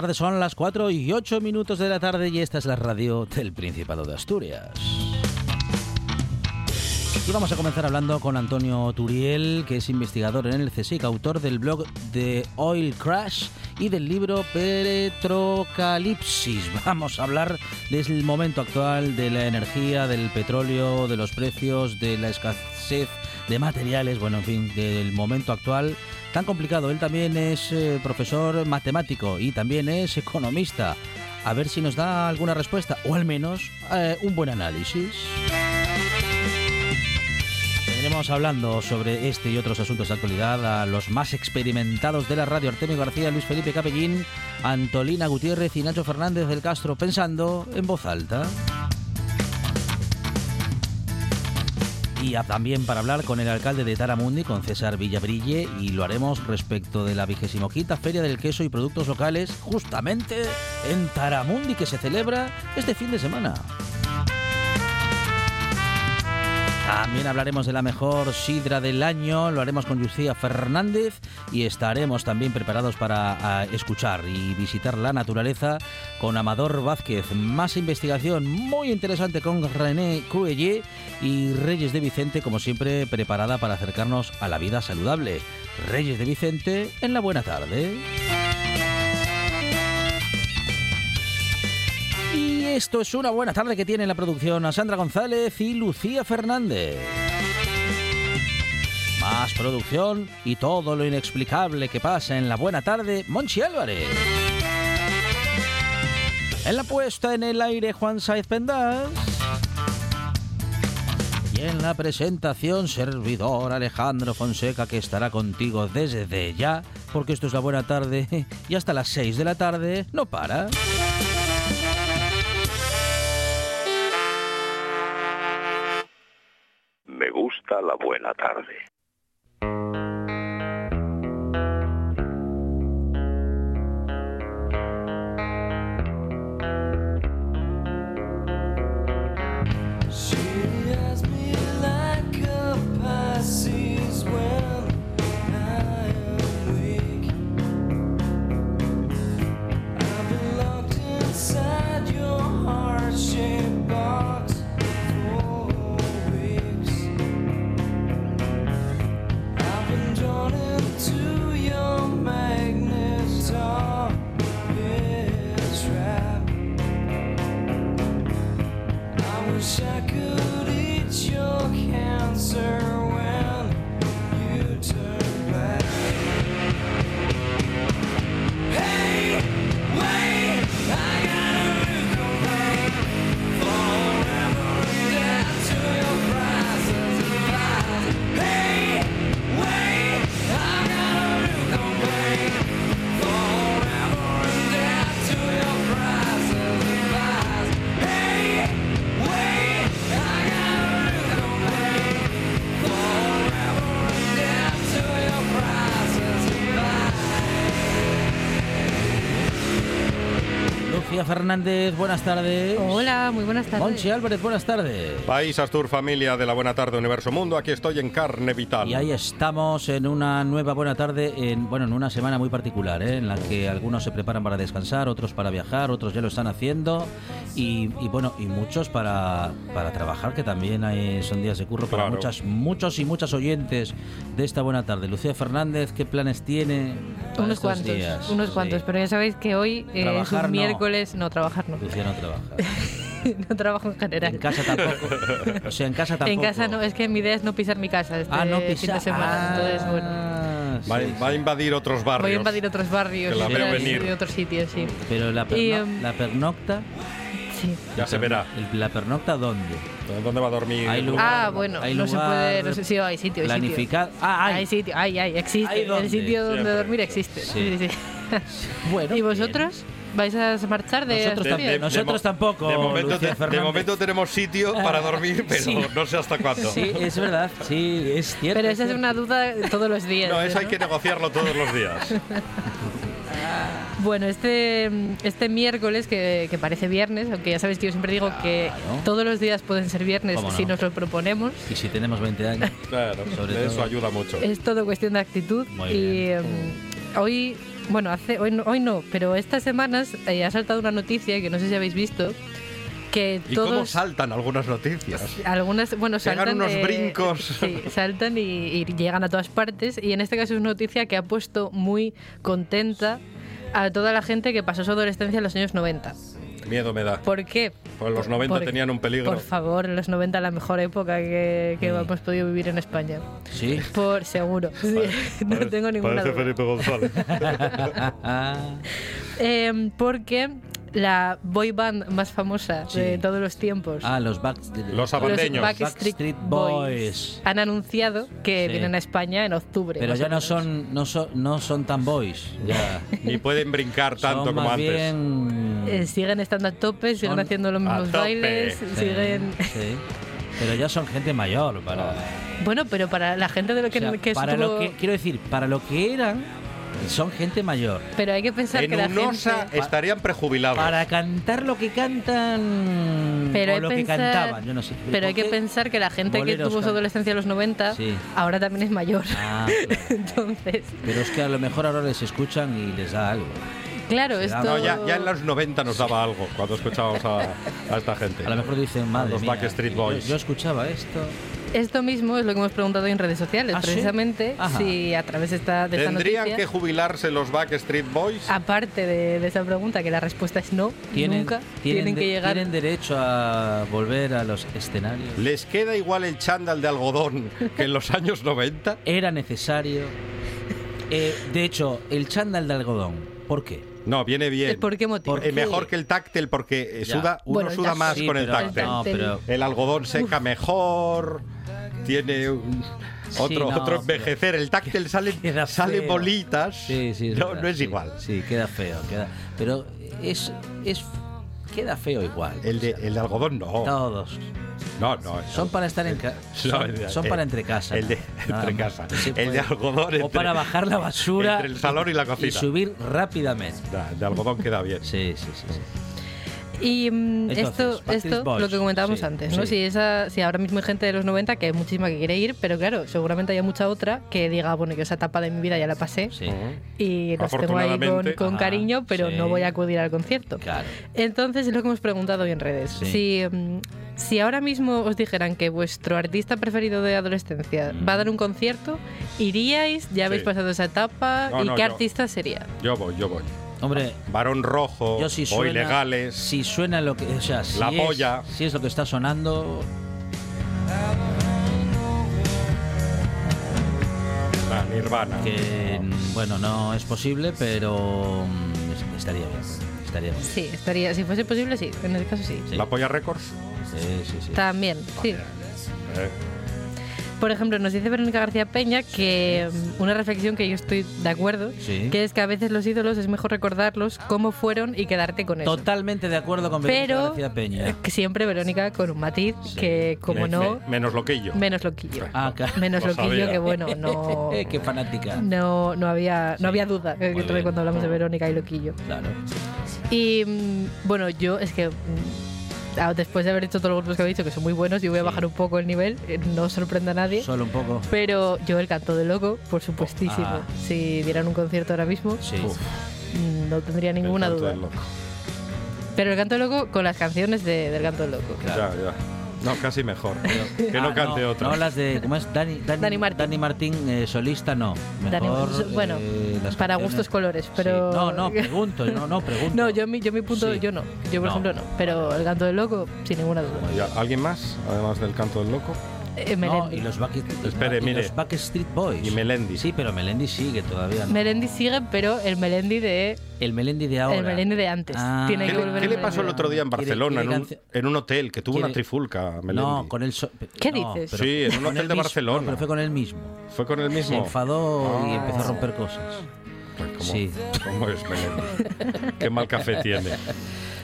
Tardes. Son las 4 y 8 minutos de la tarde y esta es la radio del Principado de Asturias. Y vamos a comenzar hablando con Antonio Turiel, que es investigador en el CSIC, autor del blog The Oil Crash y del libro Petrocalipsis. Vamos a hablar del momento actual de la energía, del petróleo, de los precios, de la escasez de materiales, bueno, en fin, del momento actual tan complicado. Él también es eh, profesor matemático y también es economista. A ver si nos da alguna respuesta o al menos eh, un buen análisis. Tendremos hablando sobre este y otros asuntos de actualidad a los más experimentados de la radio, Artemio García, Luis Felipe Capellín, Antolina Gutiérrez y Nacho Fernández del Castro, pensando en voz alta. Y también para hablar con el alcalde de Taramundi, con César Villabrille, y lo haremos respecto de la vigésimo quinta Feria del Queso y Productos Locales, justamente en Taramundi, que se celebra este fin de semana. También hablaremos de la mejor sidra del año, lo haremos con Lucía Fernández y estaremos también preparados para escuchar y visitar la naturaleza con Amador Vázquez. Más investigación muy interesante con René Cruelle y Reyes de Vicente, como siempre, preparada para acercarnos a la vida saludable. Reyes de Vicente en la buena tarde. Esto es una buena tarde que tiene la producción a Sandra González y Lucía Fernández. Más producción y todo lo inexplicable que pasa en la buena tarde, Monchi Álvarez. En la puesta en el aire, Juan Saiz Pendas. Y en la presentación, servidor Alejandro Fonseca, que estará contigo desde ya, porque esto es la buena tarde y hasta las 6 de la tarde no para. Me gusta la buena tarde. Fernández, buenas tardes. Hola, muy buenas tardes. Monchi Álvarez, buenas tardes. País Astur, familia de la Buena Tarde Universo Mundo, aquí estoy en Carne Vital. Y ahí estamos en una nueva buena tarde, en, bueno, en una semana muy particular, ¿eh? en la que algunos se preparan para descansar, otros para viajar, otros ya lo están haciendo y, y bueno, y muchos para, para trabajar, que también hay, son días de curro para Claro. muchas, muchos y muchas oyentes de esta buena tarde. Lucía Fernández, ¿qué planes tiene? para Unos estos cuantos, días? unos Sí. cuantos, pero ya sabéis que hoy eh, es Trabajar un no. miércoles, no, trabajar no, Lucía no trabaja. no trabajo en general. En casa tampoco. O sea, en casa tampoco. En casa no, es que mi idea es no pisar mi casa este Ah, no fin pisar. de semana, entonces bueno. Ah, Va, sí, va a invadir otros barrios. Voy a invadir otros barrios Que la veo venir. y otros sitios, sí. Pero la, Y, perno- em, la pernocta. Sí. Ya se verá. el- ¿La pernocta dónde? ¿Dónde va a dormir? Hay lugar- Ah, bueno, hay no se puede, no sé si hay sitio, hay sitio. Planificado. Ah, hay. Hay sitio, hay, hay, existe. El sitio donde Siempre. dormir existe. Sí. Sí, sí. Bueno, ¿Y bien. vosotros? ¿Vais a marchar de Nosotros De- Asturias? de- Nosotros de mo- tampoco, De momento, Lucía te- de Fernández. momento tenemos sitio para dormir, pero Sí. no sé hasta cuándo. Sí, es verdad, sí, es cierto. Pero esa es una duda todos los días. No, eso hay que negociarlo todos los días. Bueno, este, este miércoles, que, que parece viernes, aunque ya sabéis que yo siempre digo que todos los días pueden ser viernes ¿Cómo si no? nos lo proponemos, Y si tenemos 20 años. Claro, Sobre eso todo. ayuda mucho. es todo cuestión de actitud. Muy y bien. em, hoy, bueno, hace, hoy, no, hoy no, pero estas semanas eh, ha saltado una noticia que no sé si habéis visto, que ¿Y cómo todos... saltan algunas noticias? Algunas, bueno, saltan. unos eh, brincos. Sí, saltan y, y llegan a todas partes. Y en este caso es una noticia que ha puesto muy contenta a toda la gente que pasó su adolescencia en los años 90. Miedo me da. ¿Por qué? Pues los 90 Por- tenían un peligro. Por favor, en los 90 la mejor época que, que Mm. hemos podido vivir en España. Sí. Por seguro. Sí, no tengo ninguna Parece duda. Felipe González. Eh, porque la boy band más famosa de todos los tiempos, ah, los back... Los los. Backstreet, Boys, Boys. han anunciado que Sí. vienen a España en octubre. Pero ya no son, no son, no son tan boys. Ya. Ni pueden brincar tanto Son como más antes. bien- Eh, siguen estando a tope, siguen Son haciendo los mismos bailes, Sí, siguen... sí. Pero ya son gente mayor para, Bueno, pero para la gente de lo que, o sea, que para estuvo- lo que quiero decir, para lo que eran son gente mayor. Pero hay que pensar En que la UNOSA gente... estarían prejubilados. Para cantar lo que cantan Pero o lo pensar, que cantaban, yo no sé. pero hay que pensar que la gente que tuvo su adolescencia en los 90 Sí. ahora también es mayor. Ah, claro. Entonces, Pero es que a lo mejor ahora les escuchan y les da algo. claro, Sí, esto... No, ya, ya en los 90 nos daba algo cuando escuchábamos a, a esta gente. A lo mejor dicen, madre los mía, Backstreet yo- Boys. Yo, escuchaba esto. Esto mismo es lo que hemos preguntado en redes sociales, ¿Ah, precisamente, si a través de esta, de esta ¿Tendrían noticia, que jubilarse los Backstreet Boys? aparte de, de esa pregunta, que la respuesta es no, Tienen, nunca, tienen, tienen que de- llegar... tienen derecho a volver a los escenarios. ¿Les queda igual el chándal de algodón que en los años 90? Era necesario. Eh, de hecho, el chándal de algodón. ¿Por qué? No, viene bien. ¿Por qué motivo? ¿Por Eh, qué? mejor que el táctil porque eh, Ya. suda, uno Bueno, suda más Sí, con el táctil. No, pero El algodón seca mejor, tiene un- otro, no, otro envejecer. El táctil sale, sale bolitas. Sí, sí, no, verdad, no es sí. igual. Sí, queda feo, queda. Pero es, es queda feo igual. El de, el de algodón no. Todos. No, no. Son para estar en casa. Son, el para entre casa. El de entre casa. Sí, El de algodón O entre- para bajar la basura. entre el salón y la Y cocina. subir rápidamente. Da- De algodón queda bien. Sí, sí, sí. sí. Y mm, Entonces, esto, esto Boys, lo que comentábamos sí, antes, ¿no? sí. Si, esa, si ahora mismo hay gente de los 90 que hay muchísima que quiere ir, pero claro, seguramente haya mucha otra que diga, bueno, yo esa etapa de mi vida ya la pasé Sí, y los tengo ahí con, con Ah, cariño, pero sí. no voy a acudir al concierto. claro. Entonces es lo que hemos preguntado hoy en redes. Sí. Si, mm, si ahora mismo os dijeran que vuestro artista preferido de adolescencia Mm. va a dar un concierto, ¿iríais? ¿Ya habéis Sí. pasado esa etapa? No, ¿Y no, qué yo. artista sería? Yo voy, yo voy. Hombre, Varón rojo yo si o suena. ilegales. Si suena lo que. O sea, si La es- polla. Si es lo que está sonando. La Nirvana. Que mm, bueno, no es posible, pero mm, es- estaría bien. Estaría bien. Sí, estaría. Si fuese posible, sí. En ese caso, sí. Sí. La Polla Records. Sí, sí, sí. También, sí. Eh, Por ejemplo, nos dice Verónica García Peña que mm, una reflexión que yo estoy de acuerdo, Sí. que es que a veces los ídolos es mejor recordarlos cómo fueron y quedarte con eso. Totalmente de acuerdo con Verónica Pero García Peña. que siempre Verónica con un matiz Sí. que, como me- no, me- menos loquillo. menos loquillo. Ah, claro. Menos lo loquillo sabía. que bueno, no, Qué fanática. no, no había, no había duda eh, cuando hablamos de Verónica y loquillo. Claro. Y mm, bueno, yo es que mm, después de haber hecho todos los grupos que habéis dicho que son muy buenos, yo voy a Sí. bajar un poco el nivel, eh, no sorprenda a nadie. Solo un poco. Pero yo el canto de loco, por supuestísimo. Ah. Si dieran un concierto ahora mismo, Sí. No tendría el ninguna canto duda. del loco. Pero el canto de loco con las canciones de- del canto de loco. Claro. Ya, ya. No, casi mejor. que no Ah, cante no, otro. No las de. ¿Cómo es? Dani, Dani, Dani Martín. Dani Martín, eh, solista, no. Dani- Mejor, bueno, eh, las para canciones- gustos colores, Sí. pero... No, no, pregunto, no, no, pregunto. No, yo mi, yo mi punto, Sí. yo no. Yo, por No. ejemplo, no. Pero el canto del loco, sin ninguna duda. ¿Alguien más? Además del canto del loco. Eh, No, Melendi. y los, Back, Espere, y mire. los Backstreet Boys. Y Melendi. Sí, pero Melendi sigue todavía. ¿no? Melendi sigue, pero el Melendi de el Melendi de ahora. el Melendi de antes. Ah. Tiene ¿Qué, que le- volver qué le pasó el otro día en Quiere- Barcelona, quiere en, un, en un hotel, que tuvo quiere- una trifulca, Melendi? No, con el... so- ¿Qué no, dices? pero- Sí, en un hotel el de mismo, Barcelona. no, pero fue con él mismo. ¿Fue con el mismo? Se enfadó y Ah. empezó a romper cosas. Pues, ¿Cómo, Sí. ¿Cómo es Melendi? Qué mal café tiene.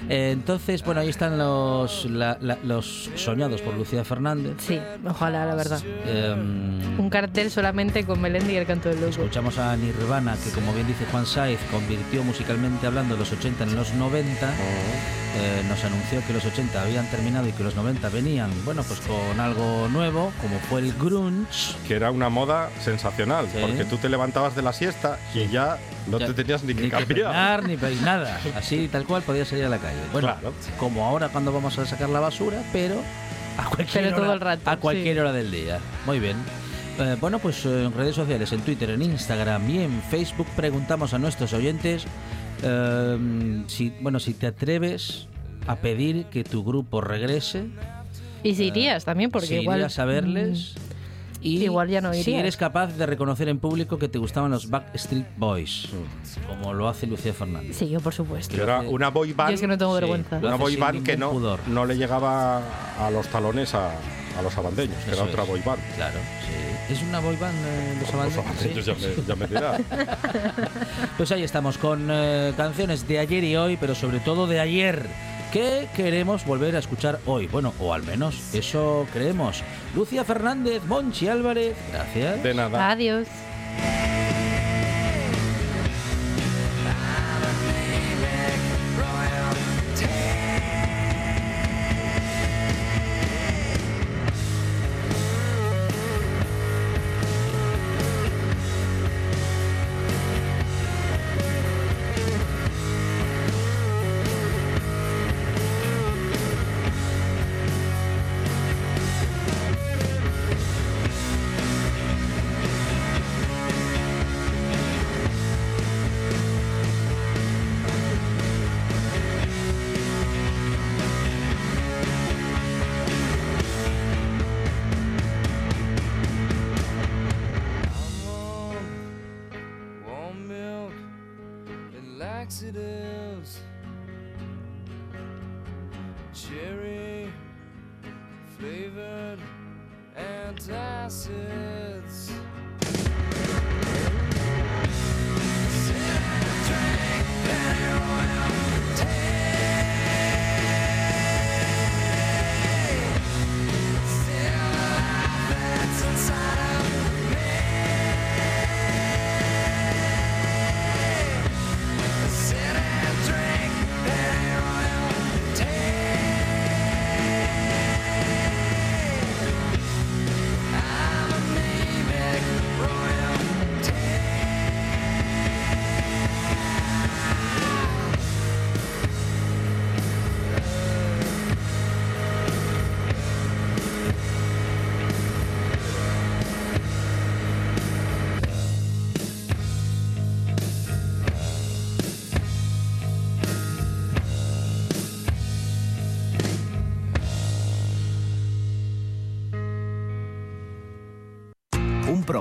Eh, entonces, bueno, ahí están los, la- la- los soñados por Lucía Fernández. Sí, ojalá, la verdad. Em, Un cartel solamente con Melendi y el canto del loco. Escuchamos a Nirvana, que como bien dice Juan Saiz, convirtió musicalmente hablando los 80 en los 90. Eh, nos anunció que los 80 habían terminado y que los 90 venían, bueno, pues con algo nuevo, como fue el grunge. Que era una moda sensacional, Sí. porque tú te levantabas de la siesta y ya no Ya te tenías ni que ni cambiar. peinar, ni pe- nada. Así, tal cual, podías salir a la calle. Bueno, Claro. como ahora cuando vamos a sacar la basura, pero a cualquier, Pero todo hora, el rato, a cualquier sí. hora del día. Muy bien. Eh, bueno, pues eh, en redes sociales, en Twitter, en Instagram y en Facebook preguntamos a nuestros oyentes eh, si, bueno, si te atreves a pedir que tu grupo regrese, Y si irías también, porque si igual. irías a verles. Y Igual ya no si irías. eres capaz de reconocer en público que te gustaban los Backstreet Boys, Mm. como lo hace Lucía Fernández. Sí, yo por supuesto. Que era una boy band, Yo es que no tengo Sí. vergüenza. Una boy band que no, pudor. no le llegaba a los talones a, a los abandeños, que Eso era otra es. boy band. Claro, sí. ¿Es una boy band eh, los Los abandeños? abandeños Sí. ya me, ya me dirás. Pues ahí estamos con eh, canciones de ayer y hoy, pero sobre todo de ayer. Que queremos volver a escuchar hoy. Bueno, o al menos eso creemos. Lucia Fernández, Monchi Álvarez, gracias. De nada. Adiós.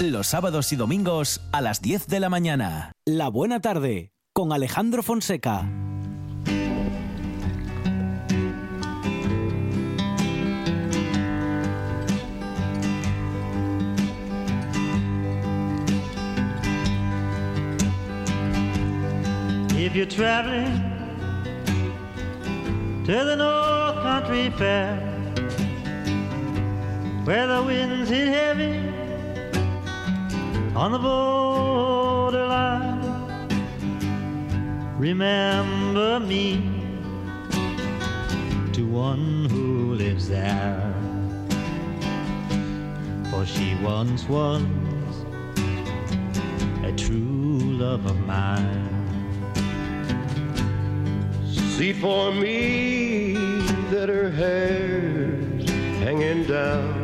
Los sábados y domingos a las 10 de la mañana. La buena tarde con Alejandro Fonseca. If you're traveling to the North Country Fair, where the winds hit heavy on the borderline, remember me to one who lives there. For she once was a true love of mine. See for me that her hair's hanging down.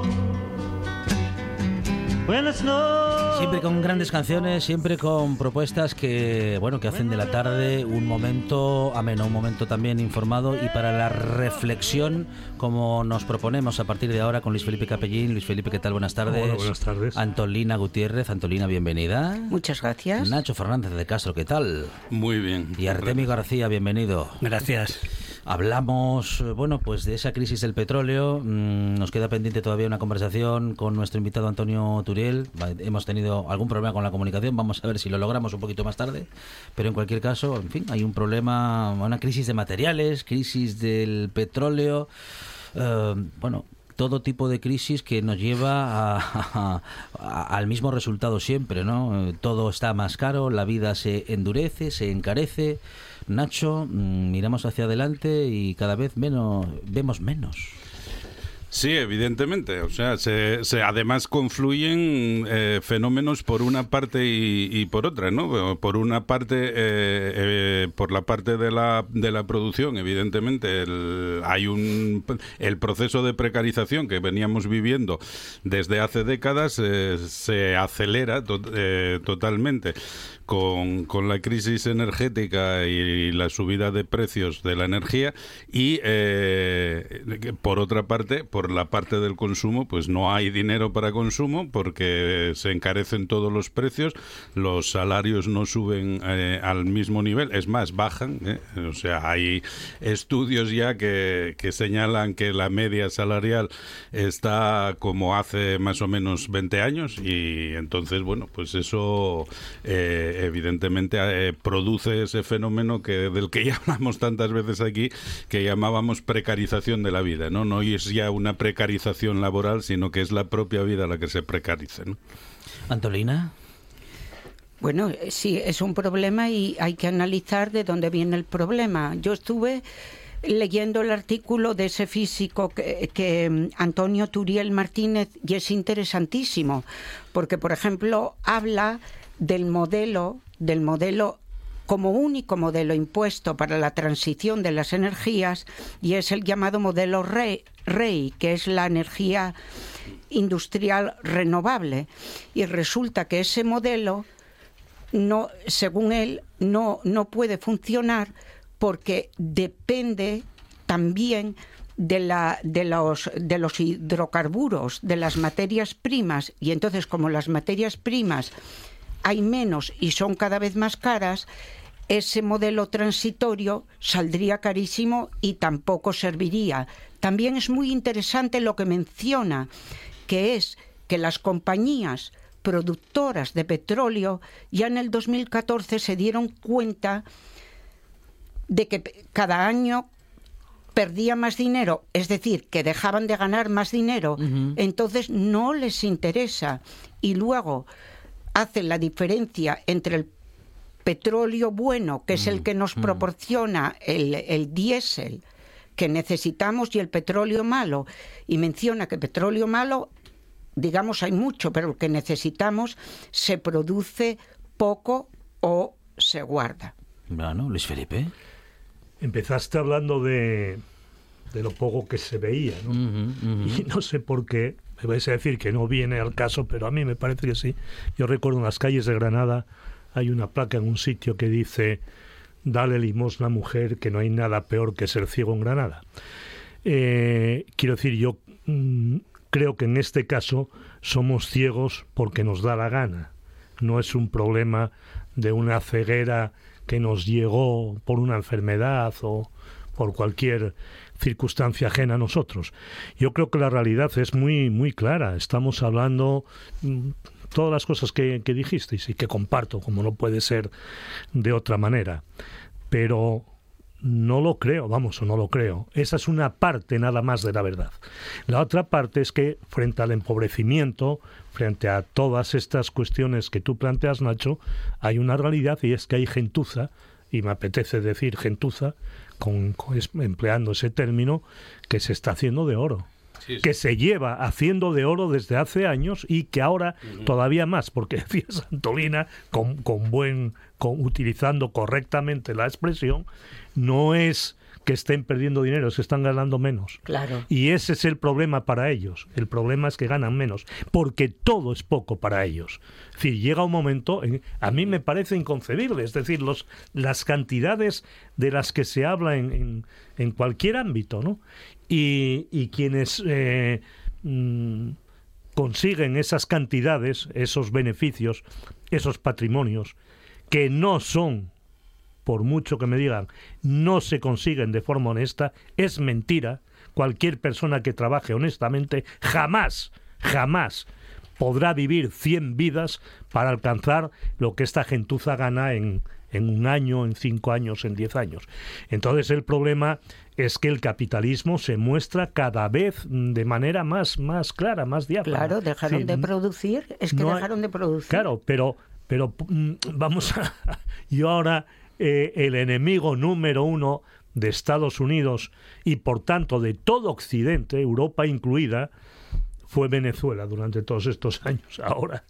Siempre con grandes canciones, siempre con propuestas que, bueno, que hacen de la tarde un momento ameno, un momento también informado y para la reflexión, como nos proponemos a partir de ahora con Luis Felipe Capellín. Luis Felipe, ¿qué tal? Buenas tardes. Hola, buenas tardes. Antolina Gutiérrez. Antolina, bienvenida. Muchas gracias. Nacho Fernández de Castro, ¿qué tal? Muy bien. Y Artemio García, bienvenido. Gracias. Hablamos, eh, bueno, pues de esa crisis del petróleo. Mm, Nos queda pendiente todavía una conversación con nuestro invitado Antonio Turiel. Hemos tenido algún problema con la comunicación. Vamos a ver si lo logramos un poquito más tarde. Pero en cualquier caso, en fin, hay un problema, una crisis de materiales, crisis del petróleo. eh, bueno, todo tipo de crisis que nos lleva a- al mismo resultado siempre, ¿no? Eh, Todo está más caro, la vida se endurece, se encarece. Nacho, mm, miramos hacia adelante y cada vez menos vemos menos. Sí, evidentemente. O sea, se, se- además confluyen eh, fenómenos por una parte y, por otra, ¿no? Por una parte, eh, eh, por la parte de la, de la producción, evidentemente, el- hay un el proceso de precarización que veníamos viviendo desde hace décadas eh, se acelera eh, totalmente. Con, con la crisis energética y la subida de precios de la energía y eh, por otra parte por la parte del consumo pues no hay dinero para consumo porque se encarecen todos los precios los salarios no suben eh, al mismo nivel es más bajan ¿eh? o sea hay estudios ya que, que señalan que la media salarial está como hace más o menos 20 años y entonces bueno pues eso eh, evidentemente eh, produce ese fenómeno que del que ya hablamos tantas veces aquí que llamábamos precarización de la vida no no es ya una precarización laboral sino que es la propia vida la que se precariza ¿no? Antolina. Bueno, eh, sí, es un problema y hay que analizar de dónde viene el problema. Yo estuve leyendo el artículo de ese físico que, que, mm, Antonio Turiel Martínez y es interesantísimo porque, por ejemplo, habla del modelo, del modelo como único modelo impuesto para la transición de las energías y es el llamado modelo REI, REI que es la energía industrial renovable. Y resulta que ese modelo no, según él, no, no puede funcionar porque depende también de, la, de, los, de los hidrocarburos, de las materias primas, y entonces como las materias primas hay menos y son cada vez más caras, ese modelo transitorio saldría carísimo y tampoco serviría. También es muy interesante lo que menciona, que es que las compañías productoras de petróleo ya en el 2014 se dieron cuenta de que cada año perdía más dinero, es decir, que dejaban de ganar más dinero, entonces no les interesa. Y luego hacen la diferencia entre el petróleo bueno, que es el que nos proporciona el, el diésel que necesitamos, y el petróleo malo. Y menciona que petróleo malo, digamos, hay mucho, pero el que necesitamos se produce poco o se guarda. Bueno, Luis Felipe. Empezaste hablando de, de lo poco que se veía, ¿no? Y no sé por qué, vais a decir que no viene al caso, pero a mí me parece que sí. Yo recuerdo en las calles de Granada hay una placa en un sitio que dice dale limosna mujer, que no hay nada peor que ser ciego en Granada. Eh, quiero decir, yo mm, creo que en este caso somos ciegos porque nos da la gana. No es un problema de una ceguera que nos llegó por una enfermedad o por cualquier circunstancia ajena a nosotros. Yo creo que la realidad es muy muy clara. Estamos hablando mm, todas las cosas que, que dijisteis y que comparto, como no puede ser de otra manera. Pero no lo creo, vamos, o no lo creo. Esa es una parte nada más de la verdad. La otra parte es que frente al empobrecimiento, frente a todas estas cuestiones que tú planteas, Nacho, hay una realidad y es que hay gentuza, y me apetece decir gentuza, con, empleando ese término, que se está haciendo de oro. que se lleva haciendo de oro desde hace años y que ahora todavía más, porque decía Santolina, con, con buen, con, utilizando correctamente la expresión, no es que estén perdiendo dinero, es que están ganando menos. Claro. Y ese es el problema para ellos. El problema es que ganan menos, porque todo es poco para ellos. Es decir, llega un momento, en- a mí me parece inconcebible, es decir, los, las cantidades de las que se habla en, en- en cualquier ámbito, ¿no? Y, y quienes eh, mm, consiguen esas cantidades, esos beneficios, esos patrimonios, que no son por mucho que me digan, no se consiguen de forma honesta, es mentira. Cualquier persona que trabaje honestamente jamás, jamás podrá vivir 100 vidas para alcanzar lo que esta gentuza gana en, en un año, en cinco años, en diez años. Entonces el problema es que el capitalismo se muestra cada vez de manera más, más clara, más diáfana. Claro, dejaron Sí, de producir, es que no hay- dejaron de producir. Claro, pero, pero mm, vamos a. Yo ahora, eh, el enemigo número uno de Estados Unidos y por tanto de todo Occidente, Europa incluida, fue Venezuela durante todos estos años. Ahora,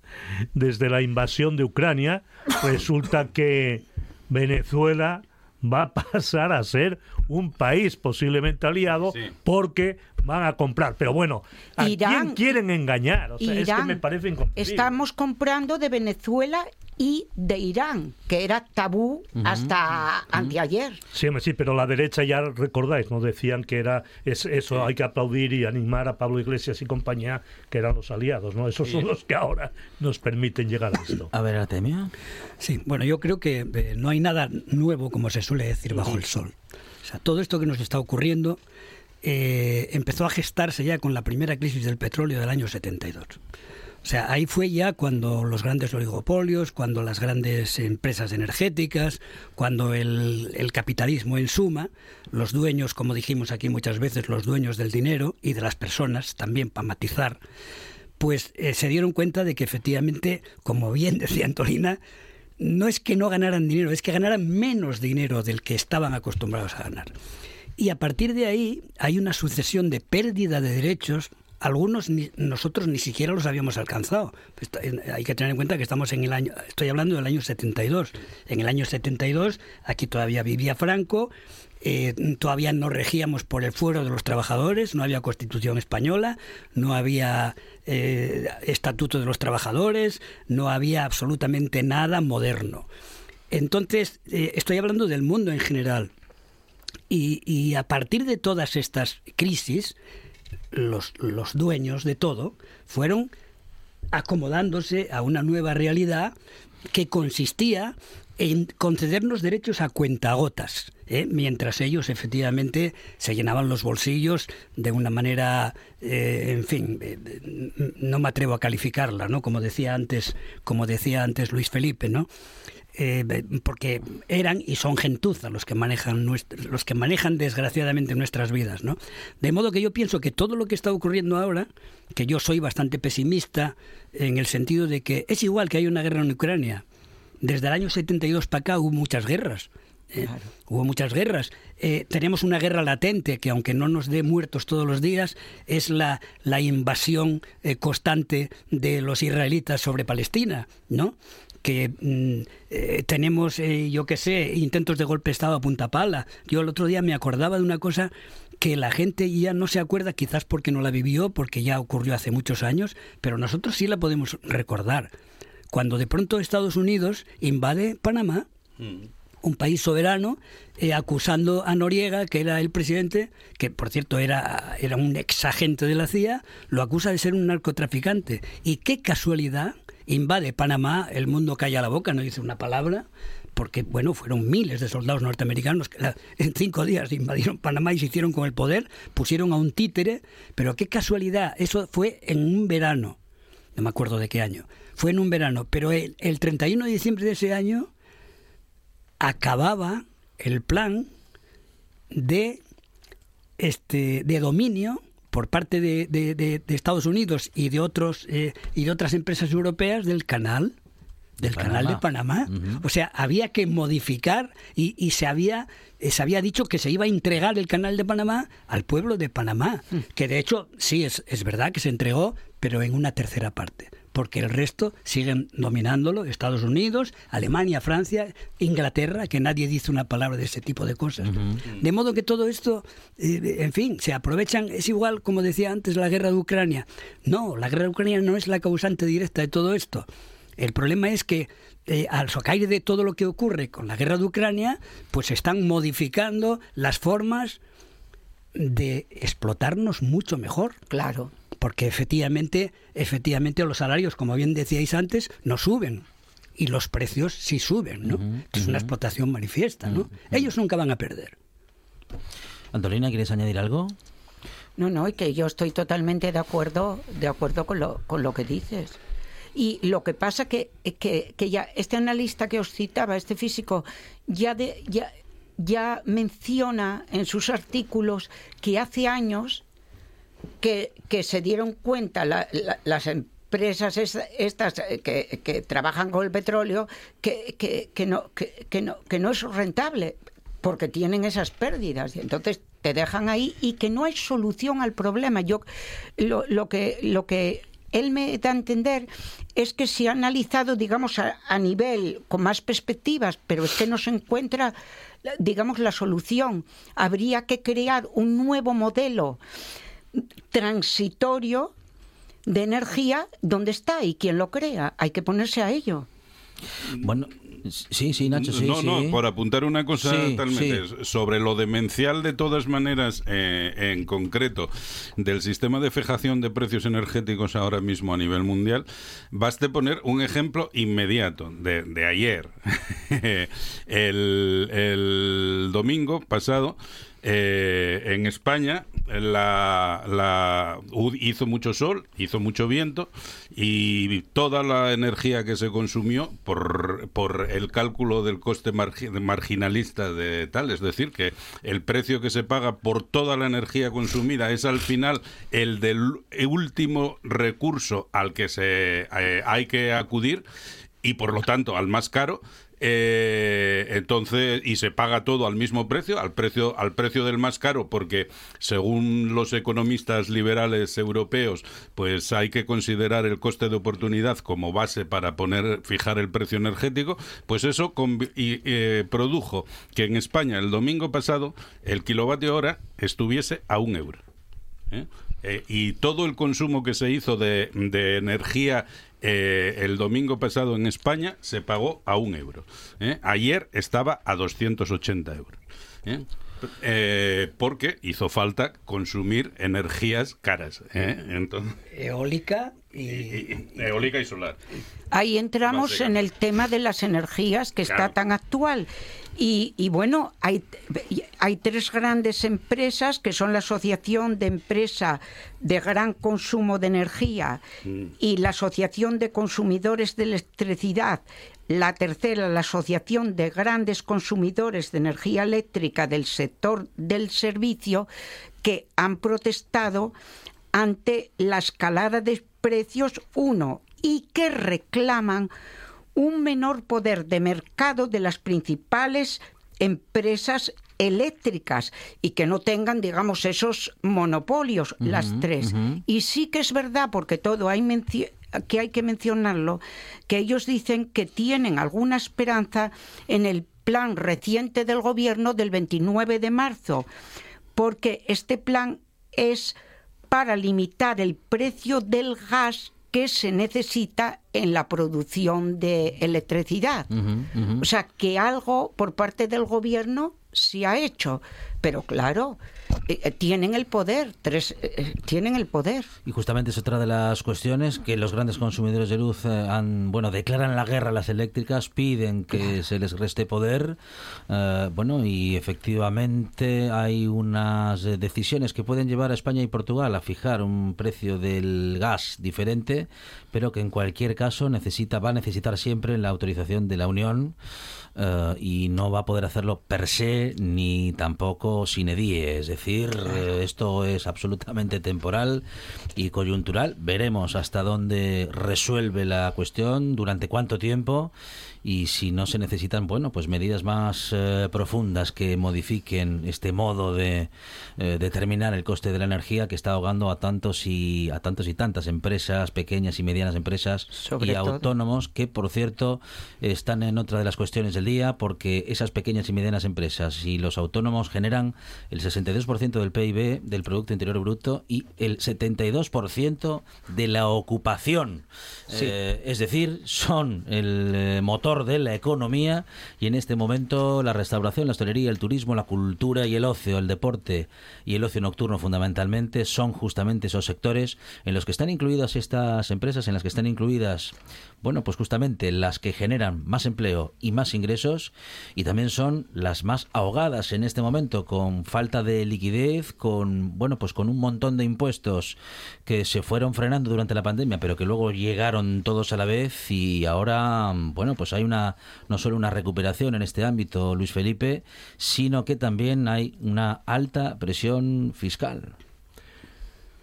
desde la invasión de Ucrania, resulta que Venezuela va a pasar a ser un país posiblemente aliado porque van a comprar. Pero bueno, ¿a Irán- quién quieren engañar? O sea, es que me parece inconcebible. Estamos comprando de Venezuela y de Irán, que era tabú hasta anteayer. Sí, sí, pero la derecha ya recordáis, ¿no? Decían que era es, eso, hay que aplaudir y animar a Pablo Iglesias y compañía, que eran los aliados, ¿no? Esos son los que ahora nos permiten llegar a esto. A ver, Artemio. Sí, bueno, yo creo que eh, no hay nada nuevo, como se suele decir, bajo el sol. Todo esto que nos está ocurriendo eh, empezó a gestarse ya con la primera crisis del petróleo del año 72. O sea, ahí fue ya cuando los grandes oligopolios, cuando las grandes empresas energéticas, cuando el, el capitalismo en suma, los dueños, como dijimos aquí muchas veces, los dueños del dinero y de las personas, también para matizar, pues eh, se dieron cuenta de que efectivamente, como bien decía Antolina, no es que no ganaran dinero, es que ganaran menos dinero del que estaban acostumbrados a ganar. Y a partir de ahí hay una sucesión de pérdida de derechos. Algunos nosotros ni siquiera los habíamos alcanzado. Hay que tener en cuenta que estamos en el año, estoy hablando del año 72. En el año 72 aquí todavía vivía Franco, eh, todavía no regíamos por el fuero de los trabajadores, no había constitución española, no había eh, estatuto de los trabajadores, no había absolutamente nada moderno. Entonces, eh, estoy hablando del mundo en general. Y, y a partir de todas estas crisis, los, los dueños de todo fueron acomodándose a una nueva realidad que consistía en concedernos derechos a cuentagotas, ¿eh? mientras ellos efectivamente se llenaban los bolsillos de una manera, eh, en fin, eh, no me atrevo a calificarla, ¿no? Como decía antes, como decía antes Luis Felipe, ¿no? Eh, porque eran y son gentuza los que manejan los que manejan desgraciadamente nuestras vidas, ¿no? De modo que yo pienso que todo lo que está ocurriendo ahora, que yo soy bastante pesimista en el sentido de que es igual que hay una guerra en Ucrania. Desde el año 72 para acá hubo muchas guerras. ¿eh? Hubo muchas guerras. Eh, tenemos una guerra latente que, aunque no nos dé muertos todos los días, es la, la invasión eh, constante de los israelitas sobre Palestina, ¿no? que mm, eh, tenemos, eh, yo qué sé, intentos de golpe de Estado a punta pala. Yo el otro día me acordaba de una cosa que la gente ya no se acuerda, quizás porque no la vivió, porque ya ocurrió hace muchos años, pero nosotros sí la podemos recordar. Cuando de pronto Estados Unidos invade Panamá, un país soberano, eh, acusando a Noriega, que era el presidente, que por cierto era, era un exagente de la CIA, lo acusa de ser un narcotraficante. Y qué casualidad, invade Panamá, el mundo calla la boca, no dice una palabra, porque bueno, fueron miles de soldados norteamericanos que en cinco días invadieron Panamá y se hicieron con el poder, pusieron a un títere, pero qué casualidad, eso fue en un verano, no me acuerdo de qué año. Fue en un verano, pero el, el 31 de diciembre de ese año acababa el plan de este de dominio por parte de, de- de- de Estados Unidos y de otros eh, y de otras empresas europeas del canal del canal de Panamá. O sea, había que modificar y, y se había eh, se había dicho que se iba a entregar el canal de Panamá al pueblo de Panamá, que de hecho sí es, es verdad que se entregó, pero en una tercera parte, porque el resto siguen dominándolo, Estados Unidos, Alemania, Francia, Inglaterra, que nadie dice una palabra de ese tipo de cosas. De modo que todo esto, eh, en fin, se aprovechan, es igual como decía antes la guerra de Ucrania. No, la guerra de Ucrania no es la causante directa de todo esto. El problema es que eh, al socaire de todo lo que ocurre con la guerra de Ucrania, pues se están modificando las formas de explotarnos mucho mejor. Claro. Porque efectivamente, efectivamente los salarios, como bien decíais antes, no suben. Y los precios sí suben, ¿no? Es una explotación manifiesta, ¿no? Ellos nunca van a perder. Antolina, ¿quieres añadir algo? No, no, y que yo estoy totalmente de acuerdo, de acuerdo con lo, con lo que dices. Y lo que pasa que, que, que ya este analista que os citaba, este físico, ya, de, ya, ya menciona en sus artículos que hace años que, se dieron cuenta la- la- las empresas es- estas eh, que, trabajan con el petróleo que, que, no, que no, que no es rentable porque tienen esas pérdidas y entonces te dejan ahí y que no hay solución al problema. Yo lo, lo que lo que él me da a entender es que se ha analizado, digamos, a, a nivel con más perspectivas, pero es que no se encuentra, digamos, la solución. Habría que crear un nuevo modelo transitorio de energía donde está y quien lo crea. Hay que ponerse a ello. Bueno, sí, sí, Nacho, sí. no, sí. no, por apuntar una cosa Sí, talmente sí. sobre lo demencial de todas maneras, eh, en concreto, del sistema de fijación de precios energéticos ahora mismo a nivel mundial, baste poner un ejemplo inmediato de, de ayer. el, el domingo pasado. Eh, en España la, la- hizo mucho sol, hizo mucho viento y toda la energía que se consumió por, por el cálculo del coste margi- marginalista de tal, es decir, que el precio que se paga por toda la energía consumida es al final el del último recurso al que se eh, hay que acudir y por lo tanto al más caro eh, entonces y se paga todo al mismo precio al precio al precio del más caro porque según los economistas liberales europeos pues hay que considerar el coste de oportunidad como base para poner fijar el precio energético pues eso y, eh, produjo que en España el domingo pasado el kilovatio hora estuviese a un euro ¿eh? Y todo el consumo que se hizo de energía eh, el domingo pasado en España se pagó a un euro. ¿eh? Ayer estaba a 280 euros. ¿eh? Eh, porque hizo falta consumir energías caras. ¿eh? Entonces, Eólica y... eólica y solar. Ahí entramos en el tema de las energías que está tan actual. Y, y bueno, hay, hay tres grandes empresas que son la Asociación de Empresa de Gran Consumo de Energía y la Asociación de Consumidores de Electricidad. La tercera, la Asociación de Grandes Consumidores de Energía Eléctrica del sector del servicio, que han protestado ante la escalada de precios, uno, y que reclaman un menor poder de mercado de las principales empresas eléctricas y que no tengan, digamos, esos monopolios, las tres. Y sí que es verdad, porque todo hay que hay que mencionarlo, que ellos dicen que tienen alguna esperanza en el plan reciente del gobierno del 29 de marzo, porque este plan es para limitar el precio del gas que se necesita en la producción de electricidad. O sea, que algo por parte del gobierno se ha hecho. Pero claro, eh, tienen el poder, tres, eh, tienen el poder. Y justamente es otra de las cuestiones que los grandes consumidores de luz eh, han, bueno, declaran la guerra a las eléctricas, piden que se les reste poder, eh, bueno, y efectivamente hay unas eh, decisiones que pueden llevar a España y Portugal a fijar un precio del gas diferente, pero que en cualquier caso necesita, va a necesitar siempre la autorización de la Unión eh, y no va a poder hacerlo per se ni tampoco sin edie. Es decir, eh, esto es absolutamente temporal y coyuntural. Veremos hasta dónde resuelve la cuestión, durante cuánto tiempo y si no se necesitan, bueno, pues medidas más eh, profundas que modifiquen este modo de eh, determinar el coste de la energía que está ahogando a tantos y a tantos y tantas empresas, pequeñas y medianas empresas Sobre y todo. autónomos que, por cierto, están en otra de las cuestiones del día porque esas pequeñas y medianas empresas y los autónomos generan el 62% del PIB del Producto Interior Bruto y el 72% de la ocupación. Sí. Eh, es decir, son el eh, de la economía y en este momento la restauración, la hostelería, el turismo, la cultura y el ocio, el deporte y el ocio nocturno fundamentalmente son justamente esos sectores en los que están incluidas estas empresas, en las que están incluidas, bueno, pues justamente las que generan más empleo y más ingresos y también son las más ahogadas en este momento con falta de liquidez, con bueno, pues con un montón de impuestos que se fueron frenando durante la pandemia, pero que luego llegaron todos a la vez y ahora bueno, pues hay una no solo una recuperación en este ámbito, Luis Felipe, sino que también hay una alta presión fiscal.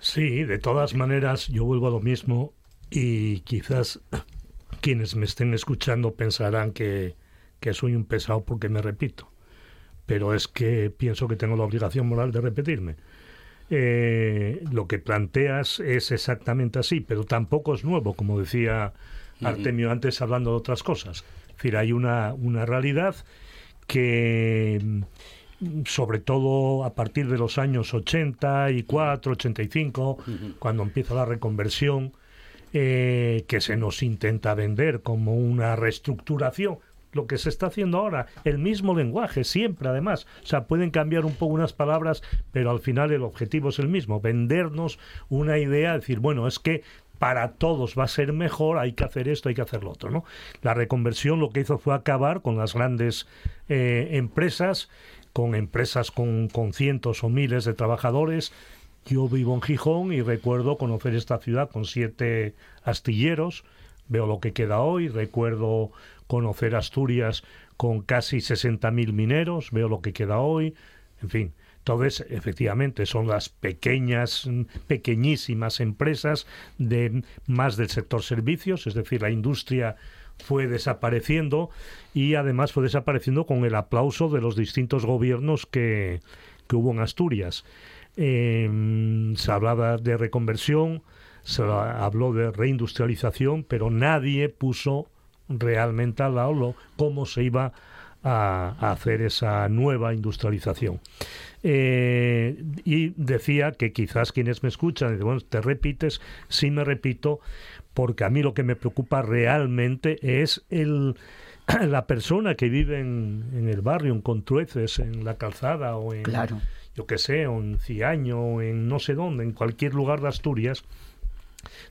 Sí, de todas maneras, yo vuelvo a lo mismo y quizás quienes me estén escuchando pensarán que, que soy un pesado porque me repito. Pero es que pienso que tengo la obligación moral de repetirme. Eh, lo que planteas es exactamente así, pero tampoco es nuevo, como decía Artemio antes hablando de otras cosas. Es decir, hay una, una realidad que mm, sobre todo a partir de los años 84, 85, cuando empieza la reconversión, eh, que se nos intenta vender como una reestructuración. Lo que se está haciendo ahora, el mismo lenguaje, siempre además. O sea, pueden cambiar un poco unas palabras, pero al final el objetivo es el mismo, vendernos una idea, decir, bueno, es que para todos va a ser mejor, hay que hacer esto, hay que hacer lo otro, ¿no? La reconversión lo que hizo fue acabar con las grandes eh, empresas, con empresas con, con cientos o miles de trabajadores. Yo vivo en Gijón y recuerdo conocer esta ciudad con siete astilleros. Veo lo que queda hoy, recuerdo conocer Asturias con casi 60.000 mineros, veo lo que queda hoy, en fin. Entonces, efectivamente, son las pequeñas, pequeñísimas empresas de más del sector servicios, es decir, la industria fue desapareciendo y además fue desapareciendo con el aplauso de los distintos gobiernos que, que hubo en Asturias. Eh, se hablaba de reconversión, se habló de reindustrialización, pero nadie puso realmente al lado cómo se iba a, hacer esa nueva industrialización. Eh, y decía que quizás quienes me escuchan, dicen, bueno, te repites, sí me repito, porque a mí lo que me preocupa realmente es el la persona que vive en, en el barrio, en Contrueces, en la calzada o en, Claro. Yo qué sé, en Ciaño, en no sé dónde, en cualquier lugar de Asturias,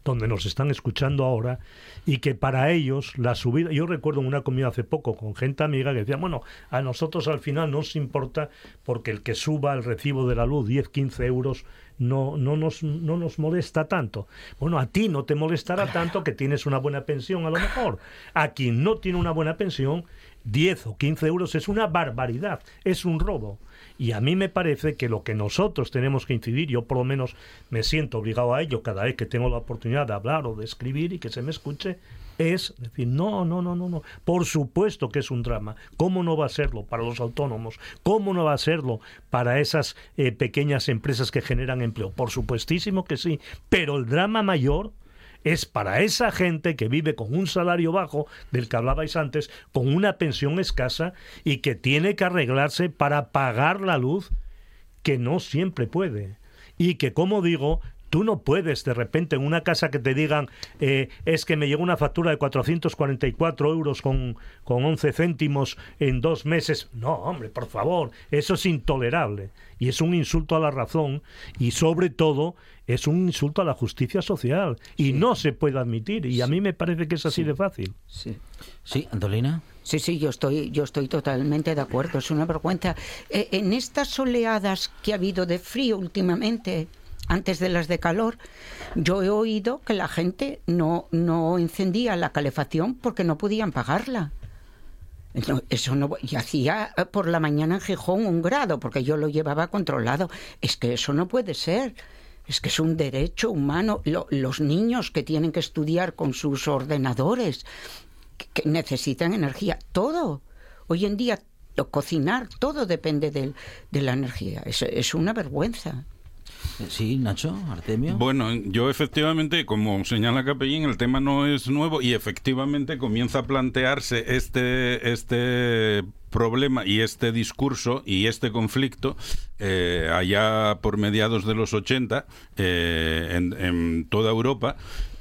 donde nos están escuchando ahora y que para ellos la subida, yo recuerdo una comida hace poco con gente amiga que decía, bueno, a nosotros al final no nos importa porque el que suba el recibo de la luz 10, 15 euros no, no, nos, no nos molesta tanto. Bueno, a ti no te molestará tanto que tienes una buena pensión a lo mejor. A quien no tiene una buena pensión, 10 o 15 euros es una barbaridad, es un robo. Y a mí me parece que lo que nosotros tenemos que incidir, yo por lo menos me siento obligado a ello cada vez que tengo la oportunidad de hablar o de escribir y que se me escuche, es decir, no, no, no, no, no. Por supuesto que es un drama. ¿Cómo no va a serlo para los autónomos? ¿Cómo no va a serlo para esas eh, pequeñas empresas que generan empleo? Por supuestísimo que sí. Pero el drama mayor es para esa gente que vive con un salario bajo, del que hablabais antes, con una pensión escasa y que tiene que arreglarse para pagar la luz que no siempre puede. Y que, como digo, Tú no puedes de repente en una casa que te digan eh, es que me llegó una factura de 444 euros con, con 11 céntimos en dos meses. No, hombre, por favor, eso es intolerable y es un insulto a la razón y sobre todo es un insulto a la justicia social y no se puede admitir y a mí me parece que es así de fácil. Sí. Sí, Antolina. Sí, sí, yo estoy, yo estoy totalmente de acuerdo. Es una vergüenza. Eh, en estas oleadas que ha habido de frío últimamente, antes de las de calor, yo he oído que la gente no, no encendía la calefacción porque no podían pagarla. No, eso no, y hacía eh, por la mañana en Gijón un grado, porque yo lo llevaba controlado. Es que eso no puede ser. Es que es un derecho humano. Lo- los niños que tienen que estudiar con sus ordenadores, que, necesitan energía, todo. Hoy en día, cocinar, todo depende de la energía. Es una vergüenza. Sí, Nacho, Artemio. Bueno, yo efectivamente, como señala Capellín, el tema no es nuevo y efectivamente comienza a plantearse este, este problema y este discurso y este conflicto eh, allá por mediados de los 80 eh, en, en toda Europa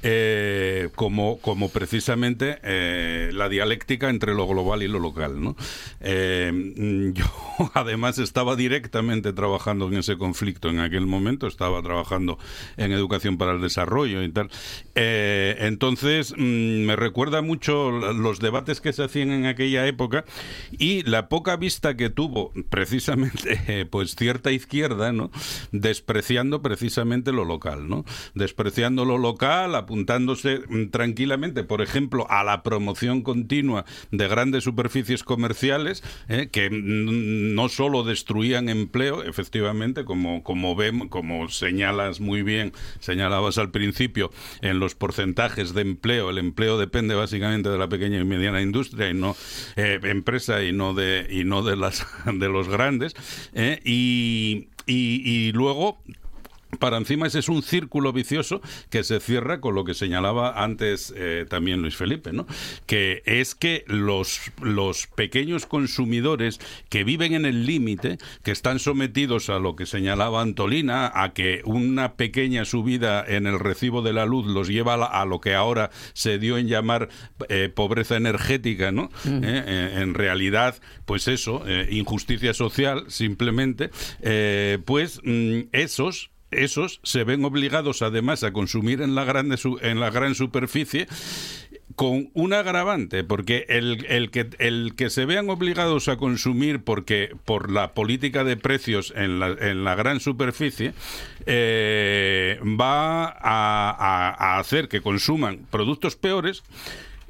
eh, como, como precisamente eh, la dialéctica entre lo global y lo local. ¿no? Eh, mm, yo además estaba directamente trabajando en ese conflicto en aquel momento, estaba trabajando en educación para el desarrollo y tal. Entonces mm, me recuerda mucho los debates que se hacían en aquella época y la poca vista que tuvo precisamente pues cierta izquierda, ¿no? despreciando precisamente lo local, ¿no? despreciando lo local, apuntándose mm, tranquilamente, por ejemplo, a la promoción continua de grandes superficies comerciales eh, que mm, no solo destruían empleo, efectivamente, como como vemos, como señalas muy bien, señalabas al principio en los porcentajes de empleo, el empleo depende básicamente de la pequeña y mediana industria y no eh, empresa y no de y no de las de los grandes eh, y, y, y luego para encima ese es un círculo vicioso que se cierra con lo que señalaba antes eh, también Luis Felipe, ¿no? Que es que los, los pequeños consumidores que viven en el límite, que están sometidos a lo que señalaba Antolina, a que una pequeña subida en el recibo de la luz los lleva a, la- a lo que ahora se dio en llamar eh, pobreza energética, ¿no? Mm. Eh, eh, en realidad, pues eso, injusticia social, simplemente, pues mm, esos esos se ven obligados además a consumir en la, grande en la gran superficie con un agravante, porque el, el que, el que se vean obligados a consumir porque por la política de precios en la, en la gran superficie eh, va a, a- a hacer que consuman productos peores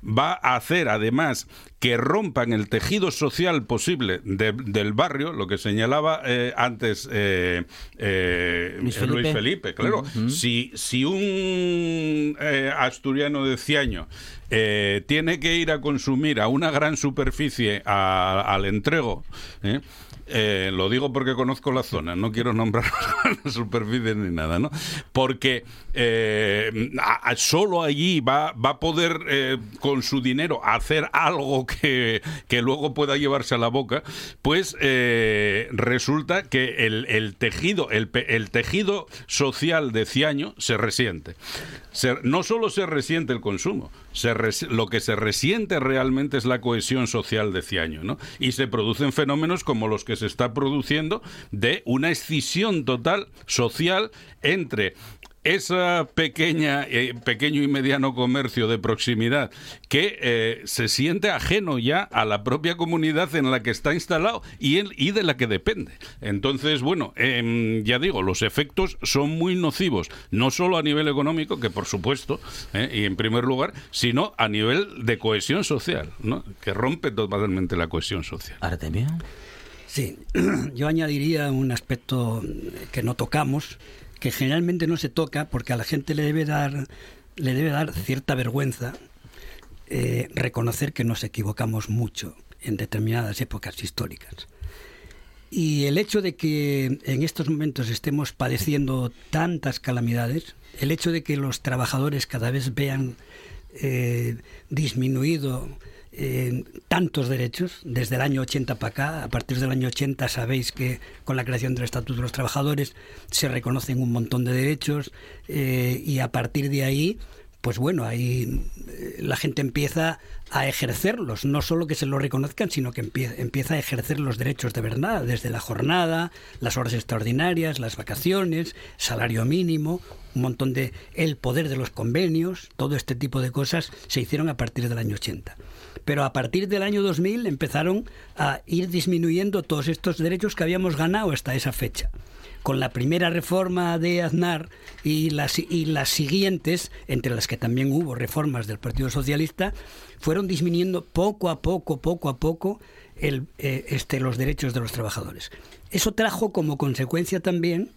va a hacer además que rompan el tejido social posible de- del barrio, lo que señalaba eh, antes eh, eh, Luis Luis Felipe. Claro. Si, si un asturiano de Ciaño eh, tiene que ir a consumir a una gran superficie a- al entrego, lo digo porque conozco la zona, no quiero nombrar las superficies ni nada, ¿no? Porque eh, a- a- solo allí va, va a poder eh, con su dinero hacer algo que, luego pueda llevarse a la boca, pues eh, resulta que el, tejido, el, tejido social de Ciaño se resiente. No solo se resiente el consumo, lo que se resiente realmente es la cohesión social de Ciaño, ¿no? Y se producen fenómenos como los que se está produciendo de una escisión total social entre esa pequeña eh, pequeño y mediano comercio de proximidad que eh, se siente ajeno ya a la propia comunidad en la que está instalado y, en- y de la que depende. Entonces, bueno, em, ya digo, los efectos son muy nocivos, no solo a nivel económico, que por supuesto, eh, y en primer lugar, sino a nivel de cohesión social, ¿no? que rompe totalmente la cohesión social. Artemio. Sí, yo añadiría un aspecto que no tocamos, que generalmente no se toca porque a la gente le debe dar, le debe dar cierta vergüenza eh, reconocer que nos equivocamos mucho en determinadas épocas históricas. Y el hecho de que en estos momentos estemos padeciendo tantas calamidades, el hecho de que los trabajadores cada vez vean eh, disminuido tantos derechos desde el año 80 para acá. A partir del año 80 sabéis que con la creación del Estatuto de los Trabajadores se reconocen un montón de derechos eh, y a partir de ahí pues bueno, ahí eh, la gente empieza a ejercerlos, no solo que se los reconozcan, sino que empieza a ejercer los derechos de verdad, desde la jornada, las horas extraordinarias, las vacaciones, salario mínimo, un montón de el poder de los convenios, todo este tipo de cosas se hicieron a partir del año 80. Pero a partir del año 2000 empezaron a ir disminuyendo todos estos derechos que habíamos ganado hasta esa fecha con la primera reforma de Aznar y las, y las siguientes, entre las que también hubo reformas del Partido Socialista, fueron disminuyendo poco a poco, poco a poco, el, eh, este, los derechos de los trabajadores. Eso trajo como consecuencia también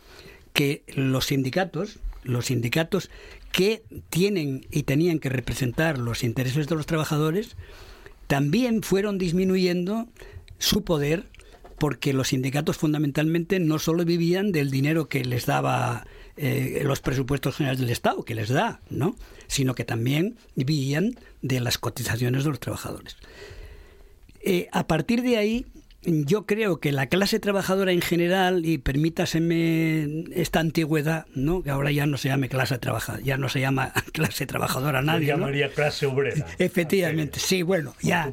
que los sindicatos, los sindicatos que tienen y tenían que representar los intereses de los trabajadores, también fueron disminuyendo su poder porque los sindicatos fundamentalmente no solo vivían del dinero que les daba eh, los presupuestos generales del Estado, que les da, ¿no? sino que también vivían de las cotizaciones de los trabajadores. Eh, a partir de ahí, yo creo que la clase trabajadora en general, y permítaseme esta antigüedad, ¿no? que ahora ya no se llame clase trabajadora, ya no se llama clase trabajadora nadie. Se llamaría clase obrera. Efectivamente, sí, bueno, ya.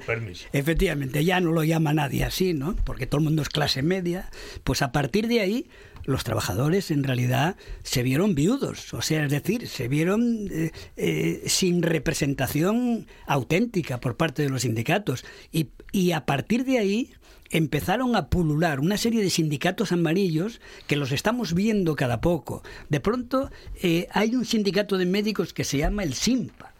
Efectivamente, ya no lo llama nadie así, ¿no? Porque todo el mundo es clase media. Pues a partir de ahí, los trabajadores en realidad se vieron viudos, o sea, es decir, se vieron eh, eh, sin representación auténtica por parte de los sindicatos. Y, y a partir de ahí empezaron a pulular una serie de sindicatos amarillos que los estamos viendo cada poco. De pronto eh, hay un sindicato de médicos que se llama el SIMPA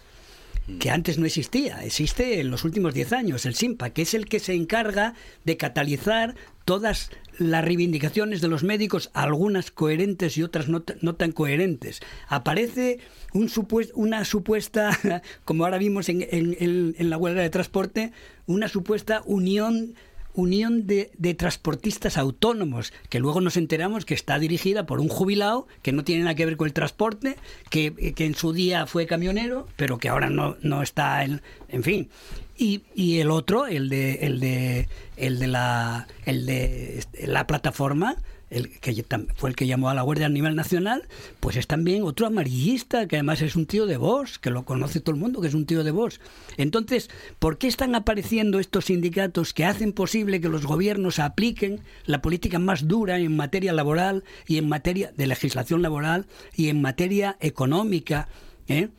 que antes no existía, existe en los últimos 10 años, el SIMPA, que es el que se encarga de catalizar todas las reivindicaciones de los médicos, algunas coherentes y otras no, tan coherentes. Aparece un una supuesta, como ahora vimos en, en la huelga de transporte, una supuesta unión unión de, transportistas autónomos, que luego nos enteramos que está dirigida por un jubilado que no tiene nada que ver con el transporte, que, en su día fue camionero, pero que ahora no, no está en, en fin. Y, y, el otro, el de, el de, el de la, el de la plataforma, el que fue el que llamó a la Guardia a nivel nacional, pues es también otro amarillista, que además es un tío de voz, que lo conoce todo el mundo, que es un tío de voz. Entonces, ¿por qué están apareciendo estos sindicatos que hacen posible que los gobiernos apliquen la política más dura en materia laboral y en materia de legislación laboral y en materia económica? ¿eh?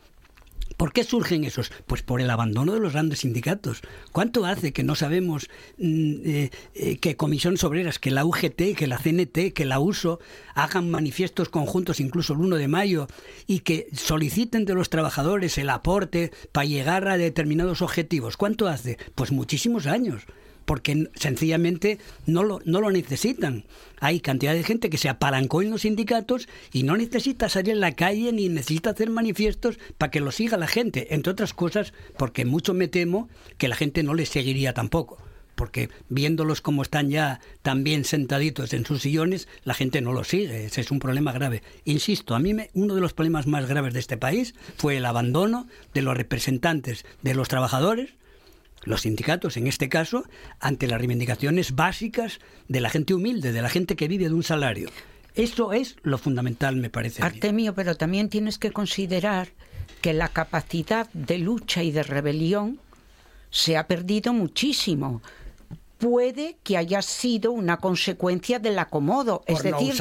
¿Por qué surgen esos? Pues por el abandono de los grandes sindicatos. ¿Cuánto hace que no sabemos mm, eh, eh, que comisiones obreras, que la UGT, que la CNT, que la USO hagan manifiestos conjuntos incluso el 1 de mayo y que soliciten de los trabajadores el aporte para llegar a determinados objetivos? ¿Cuánto hace? Pues muchísimos años porque sencillamente no lo, no lo necesitan. Hay cantidad de gente que se apalancó en los sindicatos y no necesita salir en la calle ni necesita hacer manifiestos para que lo siga la gente, entre otras cosas porque mucho me temo que la gente no les seguiría tampoco porque viéndolos como están ya tan bien sentaditos en sus sillones, la gente no los sigue. Ese es un problema grave. Insisto, a mí me, uno de los problemas más graves de este país fue el abandono de los representantes de los trabajadores los sindicatos, en este caso, ante las reivindicaciones básicas de la gente humilde, de la gente que vive de un salario. Eso es lo fundamental, me parece. Artemio, pero también tienes que considerar que la capacidad de lucha y de rebelión se ha perdido muchísimo puede que haya sido una consecuencia del acomodo, es decir,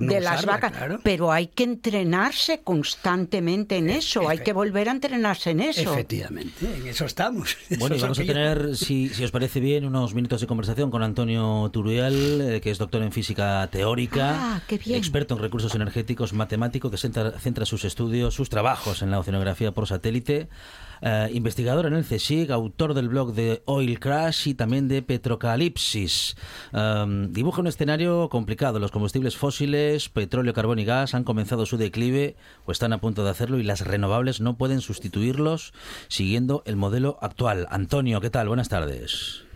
de las vacas. Pero hay que entrenarse constantemente en eso, hay que volver a entrenarse en eso. Efectivamente, en eso estamos. Bueno, y vamos a tener, si, os parece bien, unos minutos de conversación con Antonio Turiel, eh, que es doctor en física teórica, ah, experto en recursos energéticos, matemático, que centra sus estudios, sus trabajos en la oceanografía por satélite. Eh, investigador en el CSIC, autor del blog de Oil Crash y también de Petrocalipsis. Em, dibuja un escenario complicado. Los combustibles fósiles, petróleo, carbón y gas han comenzado su declive o están a punto de hacerlo y las renovables no pueden sustituirlos siguiendo el modelo actual. Antonio, ¿qué tal? Buenas tardes.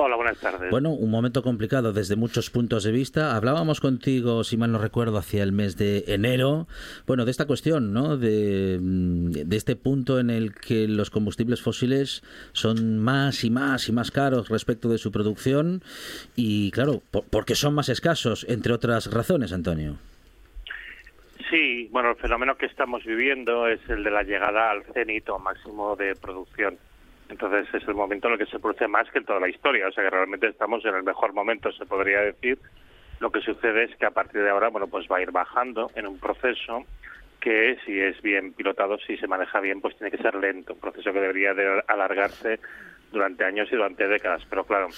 Hola, buenas tardes. Bueno, un momento complicado desde muchos puntos de vista. Hablábamos contigo, si mal no recuerdo, hacia el mes de enero, bueno, de esta cuestión, ¿no? De, de este punto en el que los combustibles fósiles son más y más y más caros respecto de su producción y, claro, por- porque son más escasos, entre otras razones, Antonio. Sí, bueno, el fenómeno que estamos viviendo es el de la llegada al cenit o máximo de producción. Entonces es el momento en el que se produce más que en toda la historia. O sea que realmente estamos en el mejor momento, se podría decir. Lo que sucede es que a partir de ahora, bueno, pues va a ir bajando en un proceso que si es bien pilotado, si se maneja bien, pues tiene que ser lento. Un proceso que debería de alargarse durante años y durante décadas. Pero claro,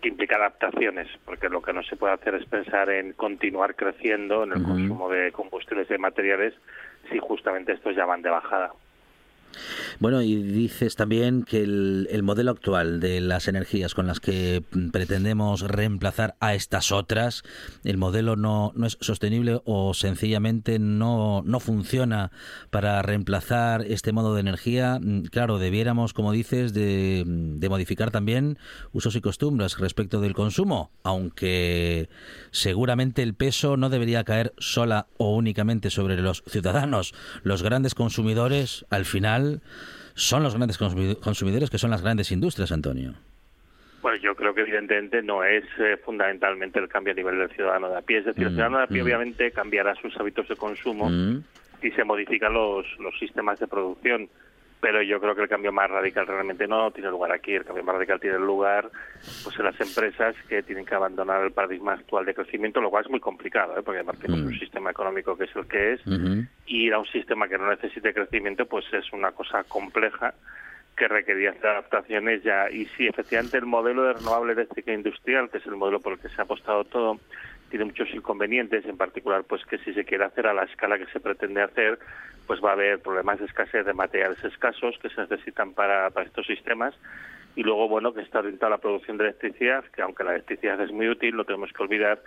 que implica adaptaciones, porque lo que no se puede hacer es pensar en continuar creciendo en el consumo de combustibles y de materiales si justamente estos ya van de bajada. Bueno, y dices también que el, el modelo actual de las energías con las que pretendemos reemplazar a estas otras, el modelo no, no es sostenible o sencillamente no, no funciona para reemplazar este modo de energía. Claro, debiéramos, como dices, de, de modificar también usos y costumbres respecto del consumo, aunque seguramente el peso no debería caer sola o únicamente sobre los ciudadanos. Los grandes consumidores, al final, son los grandes consumi- consumidores que son las grandes industrias, Antonio. Bueno, yo creo que evidentemente no es eh, fundamentalmente el cambio a nivel del ciudadano de a pie. Es decir, el Mm, ciudadano de a pie mm. obviamente cambiará sus hábitos de consumo Mm. y se modifican los, los sistemas de producción. Pero yo creo que el cambio más radical realmente no tiene lugar aquí. El cambio más radical tiene lugar pues en las empresas que tienen que abandonar el paradigma actual de crecimiento, lo cual es muy complicado, ¿eh? porque además tenemos Mm. un sistema económico que es el que es y ir a un sistema que no necesite crecimiento pues es una cosa compleja que requería hacer adaptaciones ya y sí efectivamente el modelo de renovable eléctrica industrial que es el modelo por el que se ha apostado todo tiene muchos inconvenientes en particular pues que si se quiere hacer a la escala que se pretende hacer pues va a haber problemas de escasez de materiales escasos que se necesitan para, para estos sistemas. Y luego bueno que está orientado a la producción de electricidad que aunque la electricidad es muy útil no tenemos que olvidar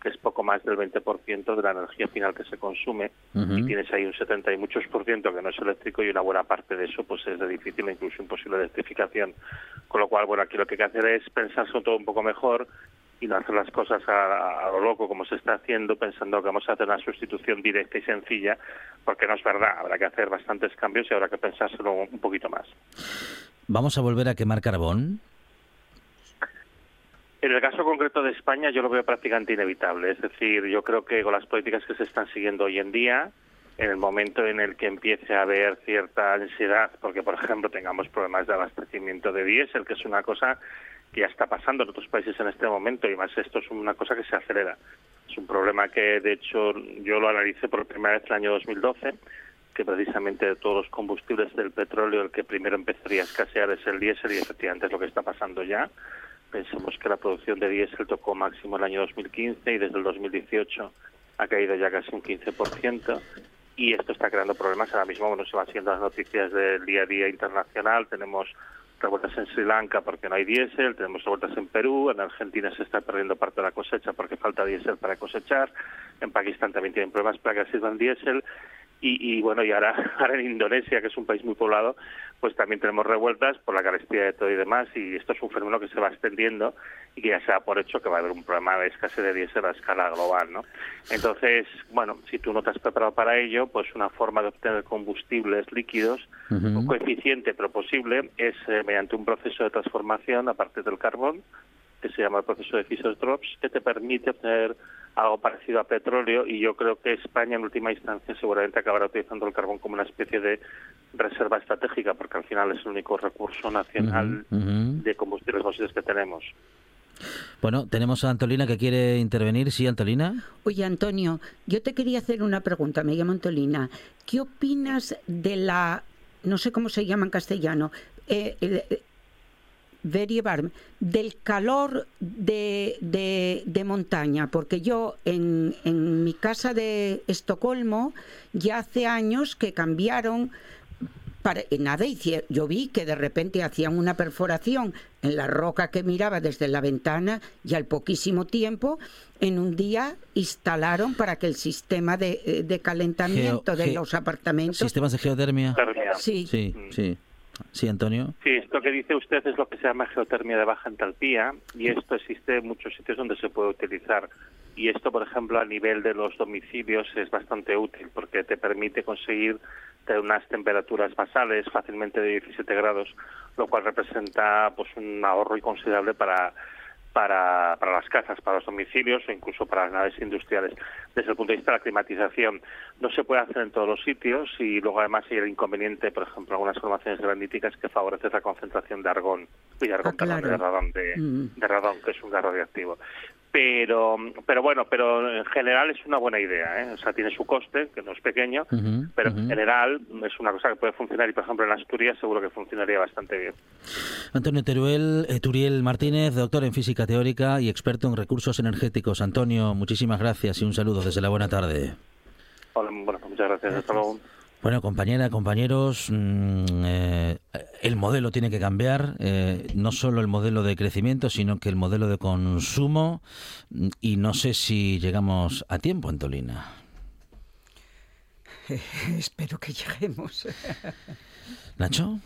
que es poco más del 20% de la energía final que se consume. Y tienes ahí un 70 y muchos por ciento que no es eléctrico y una buena parte de eso pues es de difícil e incluso imposible electrificación. Con lo cual, bueno, aquí lo que hay que hacer es pensarse todo un poco mejor y no hacer las cosas a, a lo loco como se está haciendo pensando que vamos a hacer una sustitución directa y sencilla porque no es verdad, habrá que hacer bastantes cambios y habrá que pensárselo un poquito más. ¿Vamos a volver a quemar carbón? En el caso concreto de España yo lo veo prácticamente inevitable. Es decir, yo creo que con las políticas que se están siguiendo hoy en día, en el momento en el que empiece a haber cierta ansiedad, porque por ejemplo tengamos problemas de abastecimiento de diésel, que es una cosa que ya está pasando en otros países en este momento, y más esto es una cosa que se acelera. Es un problema que de hecho yo lo analicé por primera vez en el año 2012, que precisamente de todos los combustibles del petróleo el que primero empezaría a escasear es el diésel y efectivamente es lo que está pasando ya. Pensemos que la producción de diésel tocó máximo el año 2015 y desde el 2018 ha caído ya casi un 15% y esto está creando problemas. Ahora mismo bueno, se van siendo las noticias del día a día internacional. Tenemos revueltas en Sri Lanka porque no hay diésel, tenemos revueltas en Perú, en Argentina se está perdiendo parte de la cosecha porque falta diésel para cosechar, en Pakistán también tienen problemas para que sirvan diésel y, y bueno, y ahora, ahora en Indonesia, que es un país muy poblado, pues también tenemos revueltas por la carestía de todo y demás, y esto es un fenómeno que se va extendiendo y que ya se da por hecho que va a haber un problema de escasez de diésel a escala global, ¿no? Entonces, bueno, si tú no te has preparado para ello, pues una forma de obtener combustibles líquidos, poco eficiente pero posible, es eh, mediante un proceso de transformación, aparte del carbón, que se llama el proceso de Fischer-Tropsch, que te permite obtener algo parecido a petróleo y yo creo que España en última instancia seguramente acabará utilizando el carbón como una especie de reserva estratégica porque al final es el único recurso nacional de combustibles fósiles que tenemos. Bueno, tenemos a Antolina que quiere intervenir. Sí, Antolina. Oye, Antonio, yo te quería hacer una pregunta, me llamo Antolina. ¿Qué opinas de la, no sé cómo se llama en castellano, eh, el- eh, Variebar, del calor de, de- de montaña? Porque yo en, en mi casa de Estocolmo ya hace años que cambiaron para, y nada, hicie- yo vi que de repente hacían una perforación en la roca que miraba desde la ventana y al poquísimo tiempo, en un día instalaron para que el sistema de, eh, de calentamiento Geo- de ge- los apartamentos... Sistemas de geotermia. Sí. Sí, sí. Sí, Antonio. Sí, esto que dice usted es lo que se llama geotermia de baja entalpía y esto existe en muchos sitios donde se puede utilizar. Y esto, por ejemplo, a nivel de los domicilios es bastante útil porque te permite conseguir unas temperaturas basales fácilmente de 17 grados, lo cual representa pues un ahorro considerable para para, para las casas, para los domicilios o incluso para las naves industriales. Desde el punto de vista de la climatización, no se puede hacer en todos los sitios y luego además hay el inconveniente, por ejemplo, algunas formaciones graníticas que favorece la concentración de argón, y de, argón, Ah, claro. de radón, de, Mm. de radón, que es un gas radioactivo. Pero, pero bueno, pero en general es una buena idea, ¿eh? O sea, tiene su coste, que no es pequeño, pero en general es una cosa que puede funcionar y, por ejemplo, en Asturias seguro que funcionaría bastante bien. Antonio Teruel, eh, Turiel Martínez, doctor en física teórica y experto en recursos energéticos. Antonio, muchísimas gracias y un saludo desde la buena tarde. Hola, bueno, muchas gracias. Hasta luego. Bueno, compañera, compañeros, mm, eh, el modelo tiene que cambiar, eh, no solo el modelo de crecimiento, sino que el modelo de consumo, mm, y no sé si llegamos a tiempo, Antolina. Espero que lleguemos. Nacho.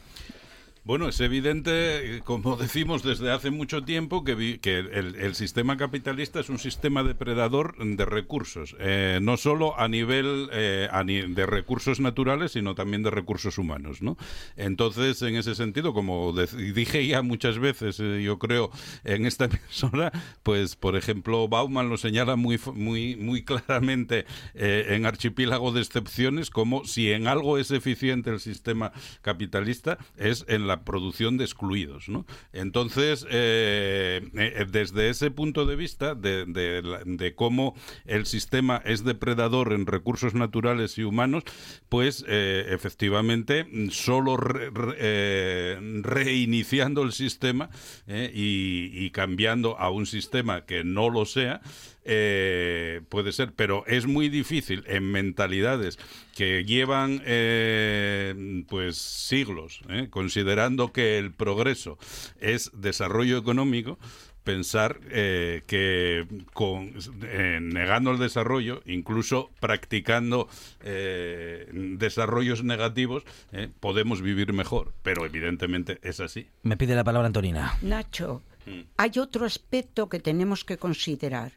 Bueno, es evidente, eh, como decimos desde hace mucho tiempo, que, vi- que el, sistema capitalista es un sistema depredador de recursos, eh, no solo a nivel eh, de recursos naturales, sino también de recursos humanos. ¿no? Entonces, en ese sentido, como dije ya muchas veces, yo creo, en esta emisora, pues, por ejemplo, Bauman lo señala muy, muy, muy claramente en Archipiélago de Excepciones, como si en algo es eficiente el sistema capitalista, es en la producción de excluidos. Entonces, eh, eh, desde ese punto de vista, de, cómo el sistema es depredador en recursos naturales y humanos, pues eh, efectivamente solo re- re- eh, reiniciando el sistema eh, y cambiando a un sistema que no lo sea, eh, puede ser, pero es muy difícil en mentalidades que llevan eh, pues siglos, eh, considerando que el progreso es desarrollo económico, pensar eh, que con, eh, negando el desarrollo, incluso practicando eh, desarrollos negativos, eh, podemos vivir mejor. Pero evidentemente es así. Me pide la palabra Antonina. Nacho, Mm. hay otro aspecto que tenemos que considerar.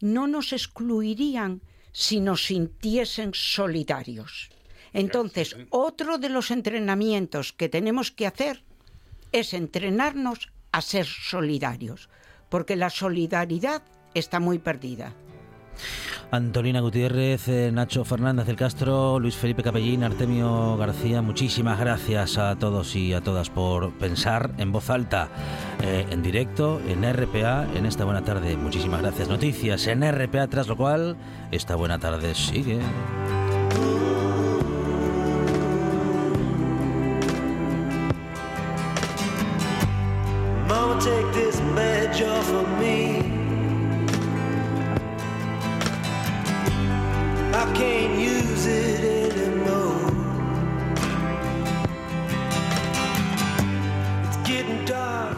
No nos excluirían si nos sintiesen solidarios. Entonces, otro de los entrenamientos que tenemos que hacer es entrenarnos a ser solidarios, porque la solidaridad está muy perdida. Antolina Gutiérrez, eh, Nacho Fernández del Castro, Luis Felipe Capellín, Artemio García, muchísimas gracias a todos y a todas por pensar en voz alta, eh, en directo, en RPA, en esta buena tarde. Muchísimas gracias. Noticias en RPA, tras lo cual, esta buena tarde sigue. Take this. dark.